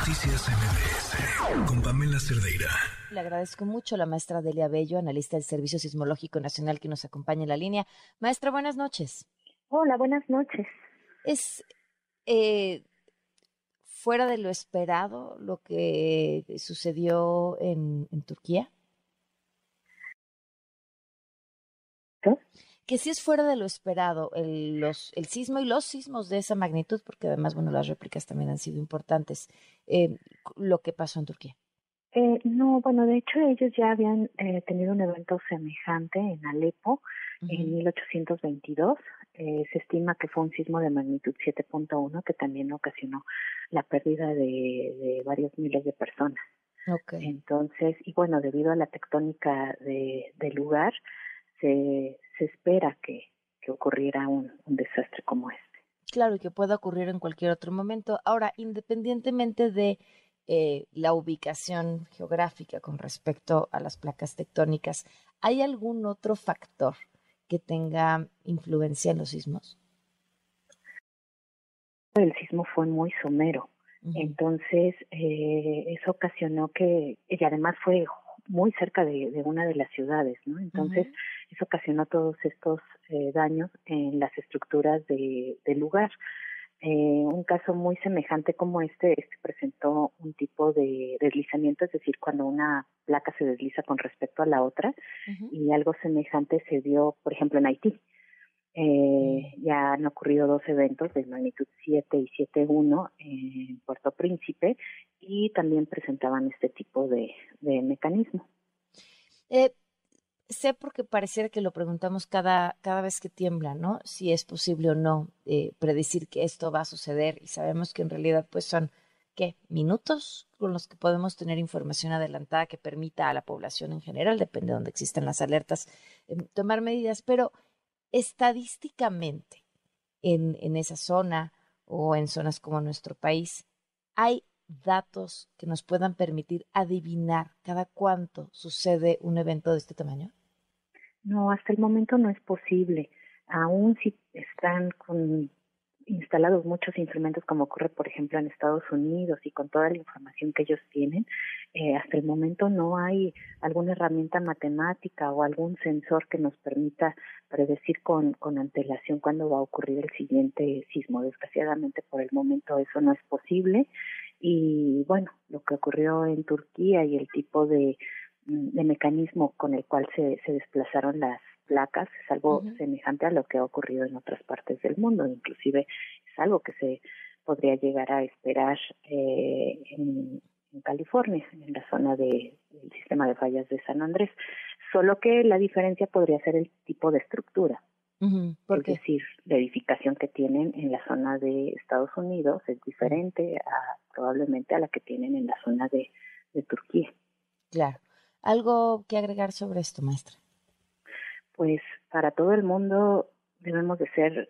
Noticias MBS con Pamela Cerdeira. Le agradezco mucho a la maestra Delia Bello, analista del Servicio Sismológico Nacional, que nos acompaña en la línea. Maestra, buenas noches. Hola, buenas noches. ¿Es eh, fuera de lo esperado lo que sucedió en, en Turquía? ¿Qué? Que sí es fuera de lo esperado el, los, el sismo y los sismos de esa magnitud, porque además, bueno, las réplicas también han sido importantes, eh, lo que pasó en Turquía. Eh, no, bueno, de hecho ellos ya habían eh, tenido un evento semejante en Alepo en 1822. Eh, se estima que fue un sismo de magnitud 7.1 que también ocasionó la pérdida de, de varios miles de personas. Okay. Entonces, y bueno, debido a la tectónica de, del lugar, se, se espera que, que ocurriera un, un desastre como este. Claro, y que pueda ocurrir en cualquier otro momento. Ahora, independientemente de eh, la ubicación geográfica con respecto a las placas tectónicas, ¿hay algún otro factor que tenga influencia en los sismos? El sismo fue muy somero, entonces eh, eso ocasionó que, y además fue muy cerca de, de una de las ciudades, ¿no? Entonces eso ocasionó todos estos eh, daños en las estructuras de, del lugar. Eh, un caso muy semejante como este, este presentó un tipo de deslizamiento, es decir, cuando una placa se desliza con respecto a la otra, y algo semejante se dio, por ejemplo, en Haití. Eh, ya han ocurrido dos eventos de magnitud 7 y 7.1 en Puerto Príncipe y también presentaban este tipo de, mecanismo. Eh, sé porque pareciera que lo preguntamos cada, cada vez que tiembla, ¿no? Si es posible o no eh, predecir que esto va a suceder y sabemos que en realidad pues son, ¿qué? Minutos con los que podemos tener información adelantada que permita a la población en general, depende de donde existan las alertas, eh, tomar medidas, pero estadísticamente en, en esa zona o en zonas como nuestro país, ¿hay datos que nos puedan permitir adivinar cada cuánto sucede un evento de este tamaño? No, hasta el momento no es posible. Aún si están con instalados muchos instrumentos, como ocurre, por ejemplo, en Estados Unidos y con toda la información que ellos tienen, eh, hasta el momento no hay alguna herramienta matemática o algún sensor que nos permita predecir con, con antelación cuándo va a ocurrir el siguiente sismo. Desgraciadamente, por el momento eso no es posible. Y bueno, lo que ocurrió en Turquía y el tipo de, de mecanismo con el cual se, se desplazaron las placas es algo semejante a lo que ha ocurrido en otras partes del mundo, inclusive es algo que se podría llegar a esperar eh, en, en California, en la zona de, del sistema de fallas de San Andrés, solo que la diferencia podría ser el tipo de estructura, Ujú, ¿Por es qué? decir, la edificación que tienen en la zona de Estados Unidos es diferente a probablemente a la que tienen en la zona de, de Turquía. Claro. ¿Algo que agregar sobre esto, maestra? pues para todo el mundo debemos de ser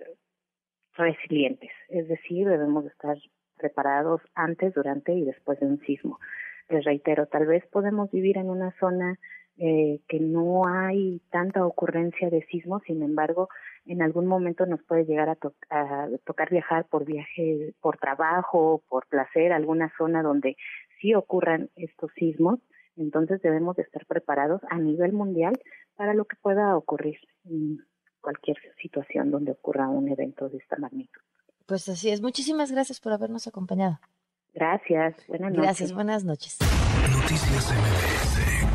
resilientes, es decir, debemos de estar preparados antes, durante y después de un sismo. Les reitero, tal vez podemos vivir en una zona eh, que no hay tanta ocurrencia de sismos, sin embargo, en algún momento nos puede llegar a, a tocar viajar por viaje, por trabajo, por placer, alguna zona donde sí ocurran estos sismos, entonces debemos de estar preparados a nivel mundial para lo que pueda ocurrir en cualquier situación donde ocurra un evento de esta magnitud. Pues así es. Muchísimas gracias por habernos acompañado. Gracias. Buenas noches. Gracias. Buenas noches. Noticias MBS